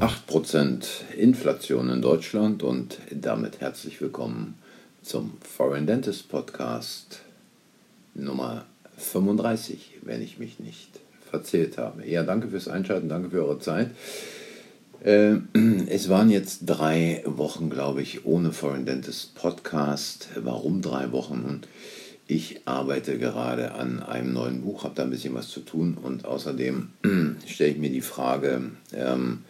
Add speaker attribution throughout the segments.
Speaker 1: 8% Inflation in Deutschland und damit herzlich willkommen zum Foreign Dentist Podcast Nummer 35, wenn ich mich nicht verzählt habe. Ja, danke fürs Einschalten, danke für eure Zeit. Äh, es waren jetzt drei Wochen, glaube ich, ohne Foreign Dentist Podcast. Warum drei Wochen? Ich arbeite gerade an einem neuen Buch, habe da ein bisschen was zu tun und außerdem stelle ich mir die Frage, ähm,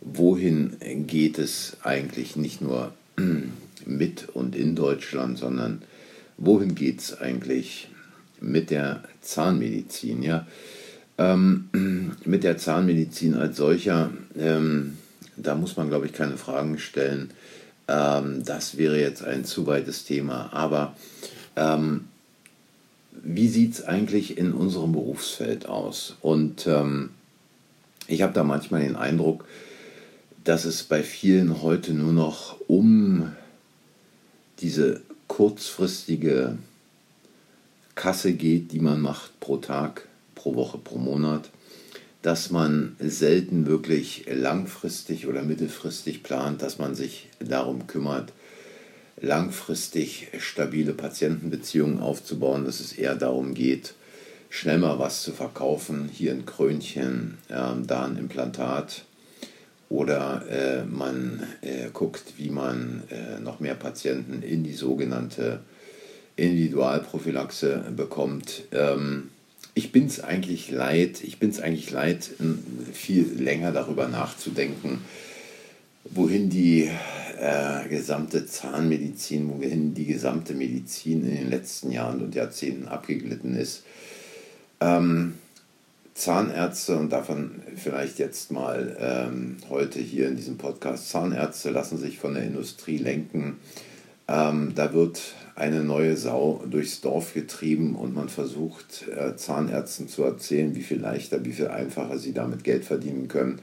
Speaker 1: wohin geht es eigentlich nicht nur mit und in Deutschland, sondern wohin geht es eigentlich mit der Zahnmedizin? Ja? Ähm, mit der Zahnmedizin als solcher, ähm, da muss man, glaube ich, keine Fragen stellen. Ähm, das wäre jetzt ein zu weites Thema. Aber ähm, wie sieht es eigentlich in unserem Berufsfeld aus? Und ähm, ich habe da manchmal den Eindruck, dass es bei vielen heute nur noch um diese kurzfristige Kasse geht, die man macht pro Tag, pro Woche, pro Monat, dass man selten wirklich langfristig oder mittelfristig plant, dass man sich darum kümmert, langfristig stabile Patientenbeziehungen aufzubauen, dass es eher darum geht, schnell mal was zu verkaufen, hier ein Krönchen, äh, da ein Implantat oder äh, man äh, guckt, wie man äh, noch mehr Patienten in die sogenannte Individualprophylaxe bekommt. Ähm, ich bin es eigentlich leid, ich bin es eigentlich leid, viel länger darüber nachzudenken, wohin die äh, gesamte Zahnmedizin, wohin die gesamte Medizin in den letzten Jahren und Jahrzehnten abgeglitten ist. Ähm, Zahnärzte und davon vielleicht jetzt mal ähm, heute hier in diesem Podcast, Zahnärzte lassen sich von der Industrie lenken. Ähm, da wird eine neue Sau durchs Dorf getrieben und man versucht äh, Zahnärzten zu erzählen, wie viel leichter, wie viel einfacher sie damit Geld verdienen können.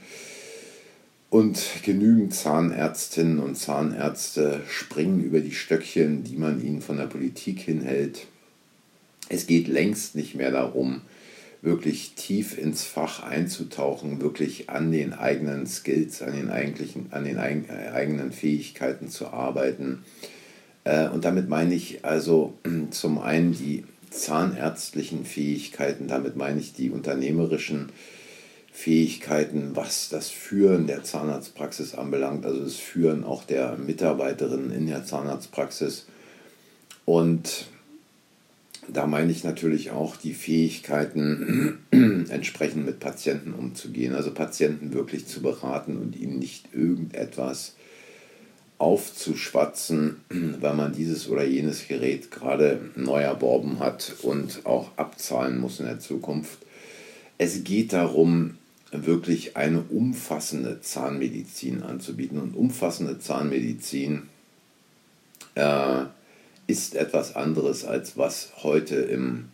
Speaker 1: Und genügend Zahnärztinnen und Zahnärzte springen über die Stöckchen, die man ihnen von der Politik hinhält. Es geht längst nicht mehr darum, wirklich tief ins Fach einzutauchen, wirklich an den eigenen Skills, an den, eigentlichen, an den eigenen Fähigkeiten zu arbeiten. Äh, und damit meine ich also zum einen die zahnärztlichen Fähigkeiten, damit meine ich die unternehmerischen Fähigkeiten, was das Führen der Zahnarztpraxis anbelangt, also das Führen auch der Mitarbeiterinnen in der Zahnarztpraxis. Und da meine ich natürlich auch die Fähigkeiten, entsprechend mit Patienten umzugehen, also Patienten wirklich zu beraten und ihnen nicht irgendetwas aufzuschwatzen, weil man dieses oder jenes Gerät gerade neu erworben hat und auch abzahlen muss in der Zukunft. Es geht darum, wirklich eine umfassende Zahnmedizin anzubieten. Und umfassende Zahnmedizin äh, ist etwas anderes, als was heute im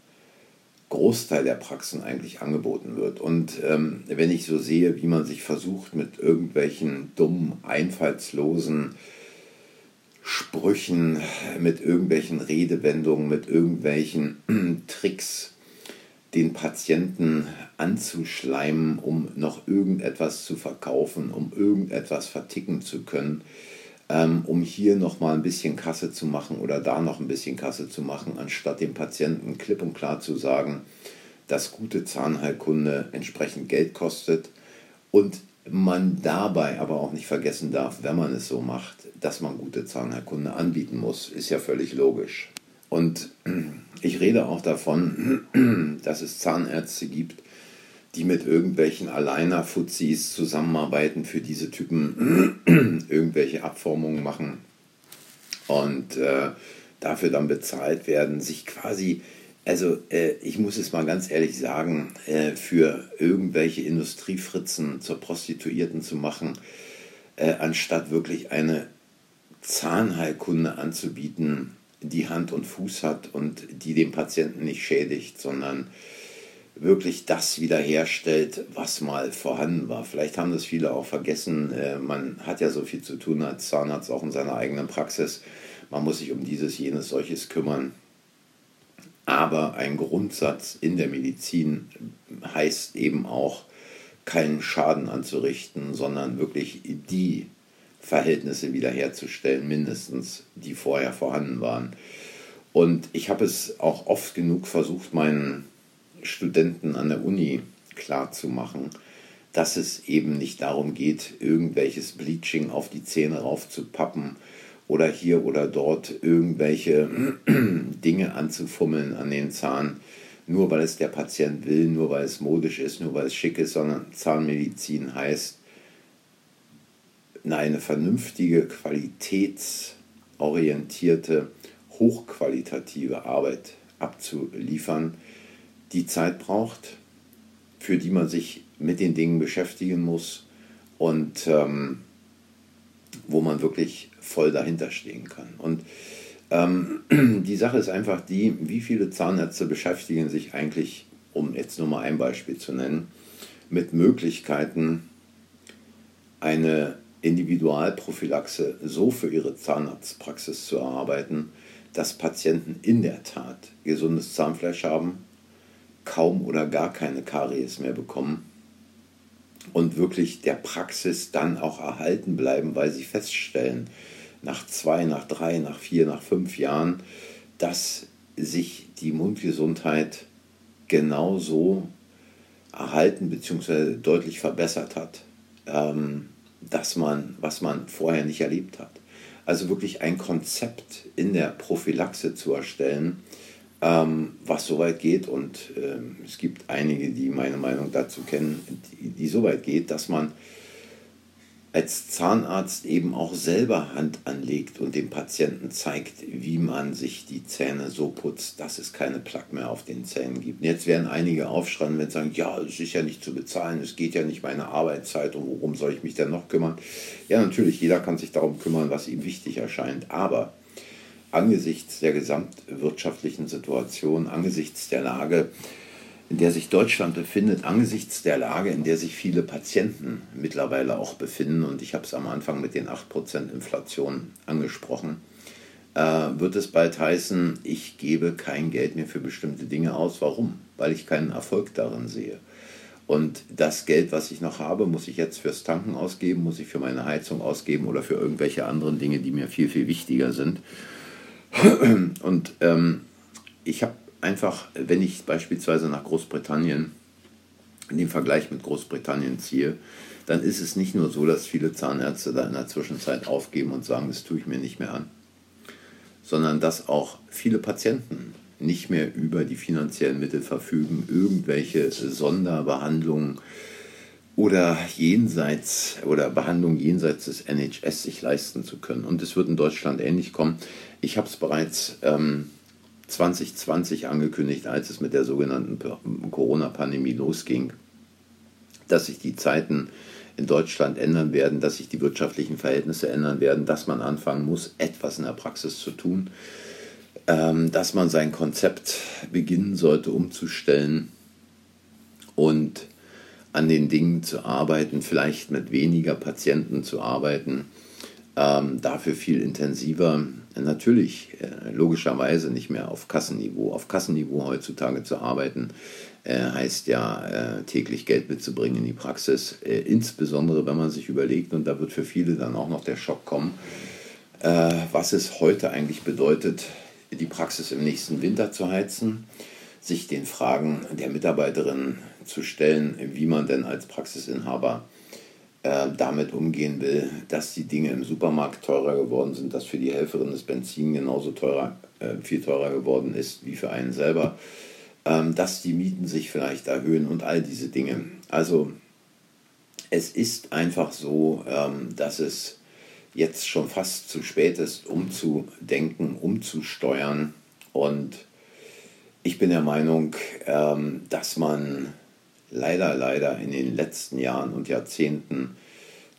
Speaker 1: Großteil der Praxen eigentlich angeboten wird. Und ähm, wenn ich so sehe, wie man sich versucht, mit irgendwelchen dummen, einfallslosen Sprüchen, mit irgendwelchen Redewendungen, mit irgendwelchen Tricks den Patienten anzuschleimen, um noch irgendetwas zu verkaufen, um irgendetwas verticken zu können, ähm, um hier noch mal ein bisschen Kasse zu machen oder da noch ein bisschen Kasse zu machen, anstatt dem Patienten klipp und klar zu sagen, dass gute Zahnheilkunde entsprechend Geld kostet und man dabei aber auch nicht vergessen darf, wenn man es so macht, dass man gute Zahnheilkunde anbieten muss, ist ja völlig logisch. Und ich rede auch davon, dass es Zahnärzte gibt, die mit irgendwelchen Alleiner-Fuzis zusammenarbeiten, für diese Typen irgendwelche Abformungen machen und äh, dafür dann bezahlt werden, sich quasi, also äh, ich muss es mal ganz ehrlich sagen, äh, für irgendwelche Industriefritzen zur Prostituierten zu machen, äh, anstatt wirklich eine Zahnheilkunde anzubieten, die Hand und Fuß hat und die den Patienten nicht schädigt, sondern wirklich das wiederherstellt, was mal vorhanden war. Vielleicht haben das viele auch vergessen. Äh, man hat ja so viel zu tun als Zahnarzt auch in seiner eigenen Praxis. Man muss sich um dieses, jenes, solches kümmern. Aber ein Grundsatz in der Medizin heißt eben auch keinen Schaden anzurichten, sondern wirklich die Verhältnisse wiederherzustellen, mindestens, die vorher vorhanden waren. Und ich habe es auch oft genug versucht, meinen Studenten an der Uni klarzumachen, dass es eben nicht darum geht, irgendwelches Bleaching auf die Zähne raufzupappen oder hier oder dort irgendwelche Dinge anzufummeln an den Zahn, nur weil es der Patient will, nur weil es modisch ist, nur weil es schick ist, sondern Zahnmedizin heißt, eine vernünftige, qualitätsorientierte, hochqualitative Arbeit abzuliefern, die Zeit braucht, für die man sich mit den Dingen beschäftigen muss und ähm, wo man wirklich voll dahinter stehen kann. Und ähm, die Sache ist einfach die, wie viele Zahnärzte beschäftigen sich eigentlich, um jetzt nur mal ein Beispiel zu nennen, mit Möglichkeiten, eine Individualprophylaxe so für ihre Zahnarztpraxis zu erarbeiten, dass Patienten in der Tat gesundes Zahnfleisch haben, kaum oder gar keine Karies mehr bekommen und wirklich der Praxis dann auch erhalten bleiben, weil sie feststellen, nach zwei, nach drei, nach vier, nach fünf Jahren, dass sich die Mundgesundheit genauso erhalten bzw. deutlich verbessert hat, ähm, dass man, was man vorher nicht erlebt hat. Also wirklich ein Konzept in der Prophylaxe zu erstellen, ähm, was so weit geht. Und ähm, es gibt einige, die meine Meinung dazu kennen, die, die so weit geht, dass man als Zahnarzt eben auch selber Hand anlegt und dem Patienten zeigt, wie man sich die Zähne so putzt, dass es keine Plaque mehr auf den Zähnen gibt. Und jetzt werden einige aufschreien, sie sagen, ja, es ist ja nicht zu bezahlen, es geht ja nicht meine Arbeitszeit und worum soll ich mich denn noch kümmern? Ja, natürlich, jeder kann sich darum kümmern, was ihm wichtig erscheint, aber angesichts der gesamtwirtschaftlichen Situation, angesichts der Lage, in der sich Deutschland befindet, angesichts der Lage, in der sich viele Patienten mittlerweile auch befinden, und ich habe es am Anfang mit den 8% Inflation angesprochen, äh, wird es bald heißen, ich gebe kein Geld mehr für bestimmte Dinge aus. Warum? Weil ich keinen Erfolg darin sehe. Und das Geld, was ich noch habe, muss ich jetzt fürs Tanken ausgeben, muss ich für meine Heizung ausgeben oder für irgendwelche anderen Dinge, die mir viel, viel wichtiger sind. Und ähm, ich habe einfach, wenn ich beispielsweise nach Großbritannien, in den Vergleich mit Großbritannien ziehe, dann ist es nicht nur so, dass viele Zahnärzte da in der Zwischenzeit aufgeben und sagen, das tue ich mir nicht mehr an, sondern dass auch viele Patienten nicht mehr über die finanziellen Mittel verfügen, irgendwelche Sonderbehandlungen oder jenseits oder Behandlungen jenseits des NHS sich leisten zu können. Und es wird in Deutschland ähnlich kommen. Ich habe es bereits ähm, 2020 angekündigt, als es mit der sogenannten Corona-Pandemie losging, dass sich die Zeiten in Deutschland ändern werden, dass sich die wirtschaftlichen Verhältnisse ändern werden, dass man anfangen muss, etwas in der Praxis zu tun, ähm, dass man sein Konzept beginnen sollte umzustellen und an den Dingen zu arbeiten, vielleicht mit weniger Patienten zu arbeiten, ähm, dafür viel intensiver natürlich äh, logischerweise nicht mehr auf Kassenniveau. Auf Kassenniveau heutzutage zu arbeiten, äh, heißt ja äh, täglich Geld mitzubringen in die Praxis. Äh, insbesondere wenn man sich überlegt, und da wird für viele dann auch noch der Schock kommen, äh, was es heute eigentlich bedeutet, die Praxis im nächsten Winter zu heizen, sich den Fragen der Mitarbeiterin zu stellen, wie man denn als Praxisinhaber äh, damit umgehen will, dass die Dinge im Supermarkt teurer geworden sind, dass für die Helferin das Benzin genauso teurer, äh, viel teurer geworden ist wie für einen selber, ähm, dass die Mieten sich vielleicht erhöhen und all diese Dinge. Also es ist einfach so, ähm, dass es jetzt schon fast zu spät ist, umzudenken, umzusteuern. Und ich bin der Meinung, ähm, dass man leider, leider in den letzten Jahren und Jahrzehnten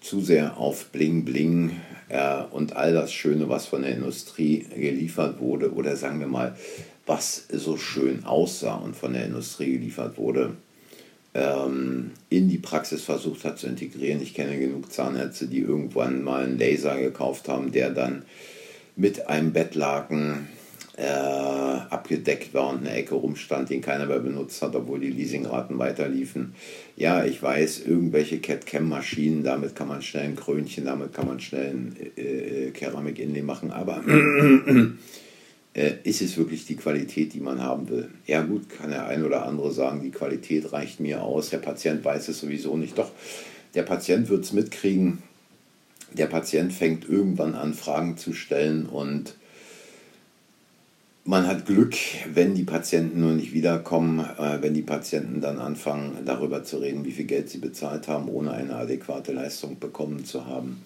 Speaker 1: zu sehr auf Bling Bling äh, und all das Schöne, was von der Industrie geliefert wurde, oder sagen wir mal, was so schön aussah und von der Industrie geliefert wurde, ähm, in die Praxis versucht hat zu integrieren. Ich kenne genug Zahnärzte, die irgendwann mal einen Laser gekauft haben, der dann mit einem Bettlaken äh, abgedeckt war und eine Ecke rumstand, den keiner mehr benutzt hat, obwohl die Leasingraten weiterliefen. Ja, ich weiß, irgendwelche CAD-Cam-Maschinen, damit kann man schnell ein Krönchen, damit kann man schnell ein äh, Keramik-Inlay machen, aber äh, ist es wirklich die Qualität, die man haben will? Ja gut, kann der ein oder andere sagen, die Qualität reicht mir aus, der Patient weiß es sowieso nicht. Doch, der Patient wird es mitkriegen, der Patient fängt irgendwann an, Fragen zu stellen und man hat Glück, wenn die Patienten nur nicht wiederkommen, äh, wenn die Patienten dann anfangen, darüber zu reden, wie viel Geld sie bezahlt haben, ohne eine adäquate Leistung bekommen zu haben.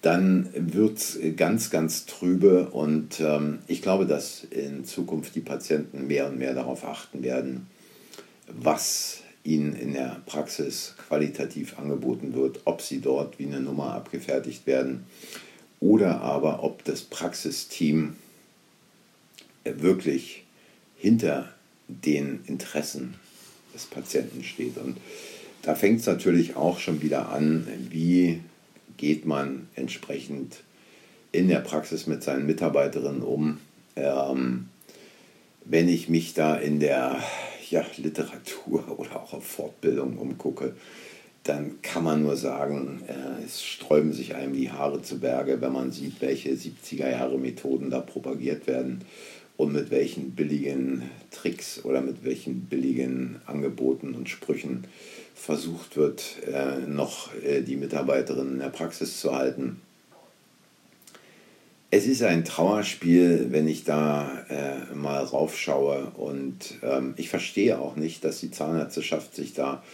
Speaker 1: Dann wird es ganz, ganz trübe und ähm, ich glaube, dass in Zukunft die Patienten mehr und mehr darauf achten werden, was ihnen in der Praxis qualitativ angeboten wird, ob sie dort wie eine Nummer abgefertigt werden oder aber ob das Praxisteam wirklich hinter den Interessen des Patienten steht. Und da fängt es natürlich auch schon wieder an, wie geht man entsprechend in der Praxis mit seinen Mitarbeiterinnen um. Ähm, wenn ich mich da in der ja, Literatur oder auch auf Fortbildung umgucke, dann kann man nur sagen, äh, es sträuben sich einem die Haare zu Berge, wenn man sieht, welche 70er Jahre Methoden da propagiert werden und mit welchen billigen Tricks oder mit welchen billigen Angeboten und Sprüchen versucht wird, äh, noch äh, die Mitarbeiterinnen in der Praxis zu halten. Es ist ein Trauerspiel, wenn ich da äh, mal raufschaue und ähm, ich verstehe auch nicht, dass die Zahnärzteschaft sich da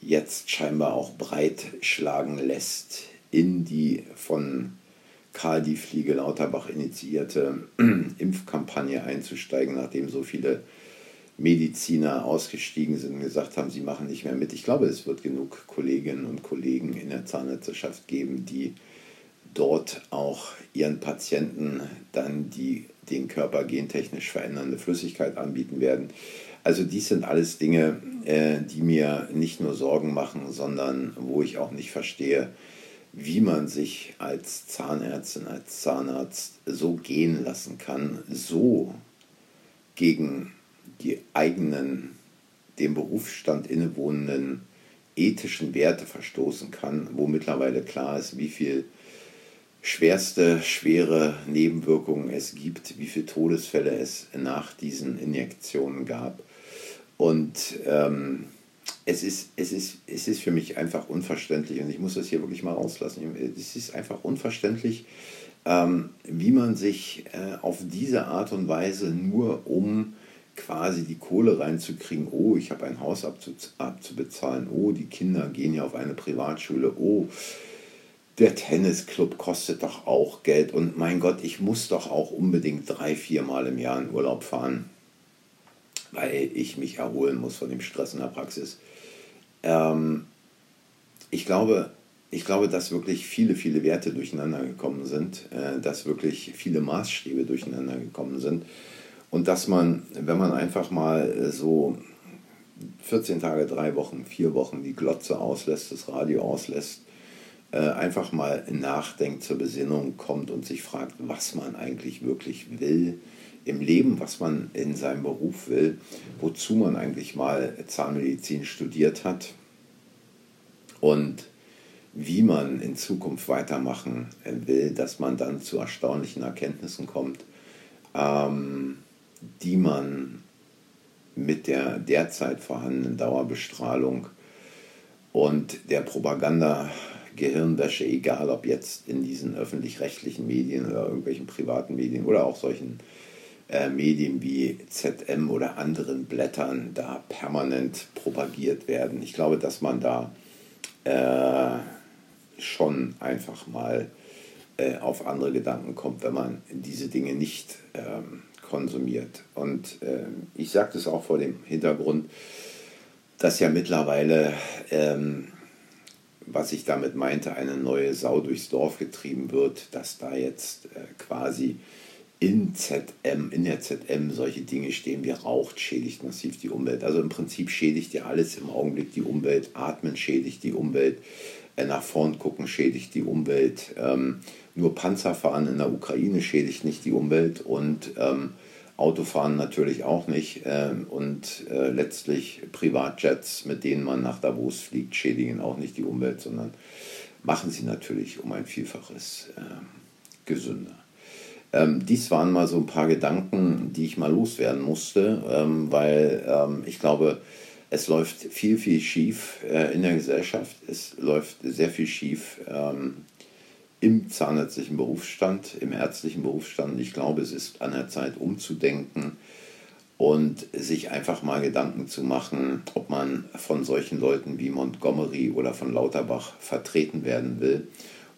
Speaker 1: jetzt scheinbar auch breitschlagen lässt in die von Karl die Fliege Lauterbach initiierte Impfkampagne einzusteigen, nachdem so viele Mediziner ausgestiegen sind und gesagt haben, sie machen nicht mehr mit. Ich glaube, es wird genug Kolleginnen und Kollegen in der Zahnärzteschaft geben, die dort auch ihren Patienten dann die den Körper gentechnisch verändernde Flüssigkeit anbieten werden. Also dies sind alles Dinge, äh, die mir nicht nur Sorgen machen, sondern wo ich auch nicht verstehe, wie man sich als Zahnärztin, als Zahnarzt so gehen lassen kann, so gegen die eigenen, dem Berufsstand innewohnenden ethischen Werte verstoßen kann, wo mittlerweile klar ist, wie viel schwerste, schwere Nebenwirkungen es gibt, wie viele Todesfälle es nach diesen Injektionen gab. Und ähm, es ist, es, ist, es ist für mich einfach unverständlich und ich muss das hier wirklich mal rauslassen. Es ist einfach unverständlich, ähm, wie man sich äh, auf diese Art und Weise nur um quasi die Kohle reinzukriegen, oh, ich habe ein Haus abzubezahlen, oh, die Kinder gehen ja auf eine Privatschule, oh, der Tennisclub kostet doch auch Geld und mein Gott, ich muss doch auch unbedingt drei, vier Mal im Jahr in Urlaub fahren, weil ich mich erholen muss von dem Stress in der Praxis. Ähm, ich, glaube, ich glaube, dass wirklich viele, viele Werte durcheinander gekommen sind, äh, dass wirklich viele Maßstäbe durcheinander gekommen sind und dass man, wenn man einfach mal so 14 Tage, drei Wochen, vier Wochen die Glotze auslässt, das Radio auslässt, äh, einfach mal nachdenkt, zur Besinnung kommt und sich fragt, was man eigentlich wirklich will im Leben, was man in seinem Beruf will, wozu man eigentlich mal Zahnmedizin studiert hat und wie man in Zukunft weitermachen will, dass man dann zu erstaunlichen Erkenntnissen kommt, ähm, die man mit der derzeit vorhandenen Dauerbestrahlung und der Propaganda Gehirnwäsche, egal ob jetzt in diesen öffentlich-rechtlichen Medien oder irgendwelchen privaten Medien oder auch solchen äh, Medien wie ZM oder anderen Blättern da permanent propagiert werden. Ich glaube, dass man da äh, schon einfach mal äh, auf andere Gedanken kommt, wenn man diese Dinge nicht ähm, konsumiert. Und ähm, ich sage das auch vor dem Hintergrund, dass ja mittlerweile, ähm, was ich damit meinte, eine neue Sau durchs Dorf getrieben wird, dass da jetzt äh, quasi in ZM, in der ZM solche Dinge stehen wie raucht, schädigt massiv die Umwelt. Also im Prinzip schädigt ja alles im Augenblick die Umwelt, atmen schädigt die Umwelt, äh, nach vorn gucken schädigt die Umwelt, ähm, nur Panzerfahren in der Ukraine schädigt nicht die Umwelt und ähm, Autofahren natürlich auch nicht. Äh, und äh, letztlich Privatjets, mit denen man nach Davos fliegt, schädigen auch nicht die Umwelt, sondern machen sie natürlich um ein Vielfaches äh, gesünder. Ähm, dies waren mal so ein paar Gedanken, die ich mal loswerden musste, ähm, weil ähm, ich glaube, es läuft viel, viel schief äh, in der Gesellschaft. Es läuft sehr viel schief ähm, im zahnärztlichen Berufsstand, im ärztlichen Berufsstand. Ich glaube, es ist an der Zeit umzudenken und sich einfach mal Gedanken zu machen, ob man von solchen Leuten wie Montgomery oder von Lauterbach vertreten werden will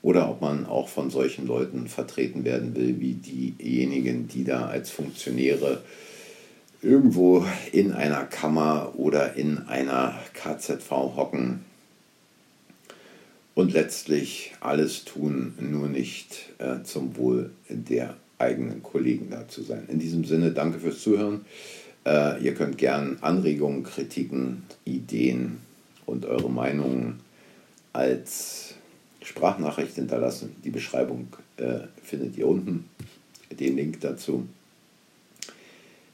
Speaker 1: oder ob man auch von solchen Leuten vertreten werden will wie diejenigen, die da als Funktionäre irgendwo in einer Kammer oder in einer KZV hocken und letztlich alles tun, nur nicht äh, zum Wohl der eigenen Kollegen da zu sein. In diesem Sinne, danke fürs Zuhören. Äh, ihr könnt gern Anregungen, Kritiken, Ideen und eure Meinungen als Sprachnachricht hinterlassen. Die Beschreibung äh, findet ihr unten, den Link dazu.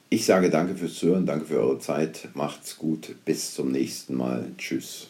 Speaker 1: Ich sage danke fürs Zuhören, danke für eure Zeit, macht's gut, bis zum nächsten Mal, tschüss.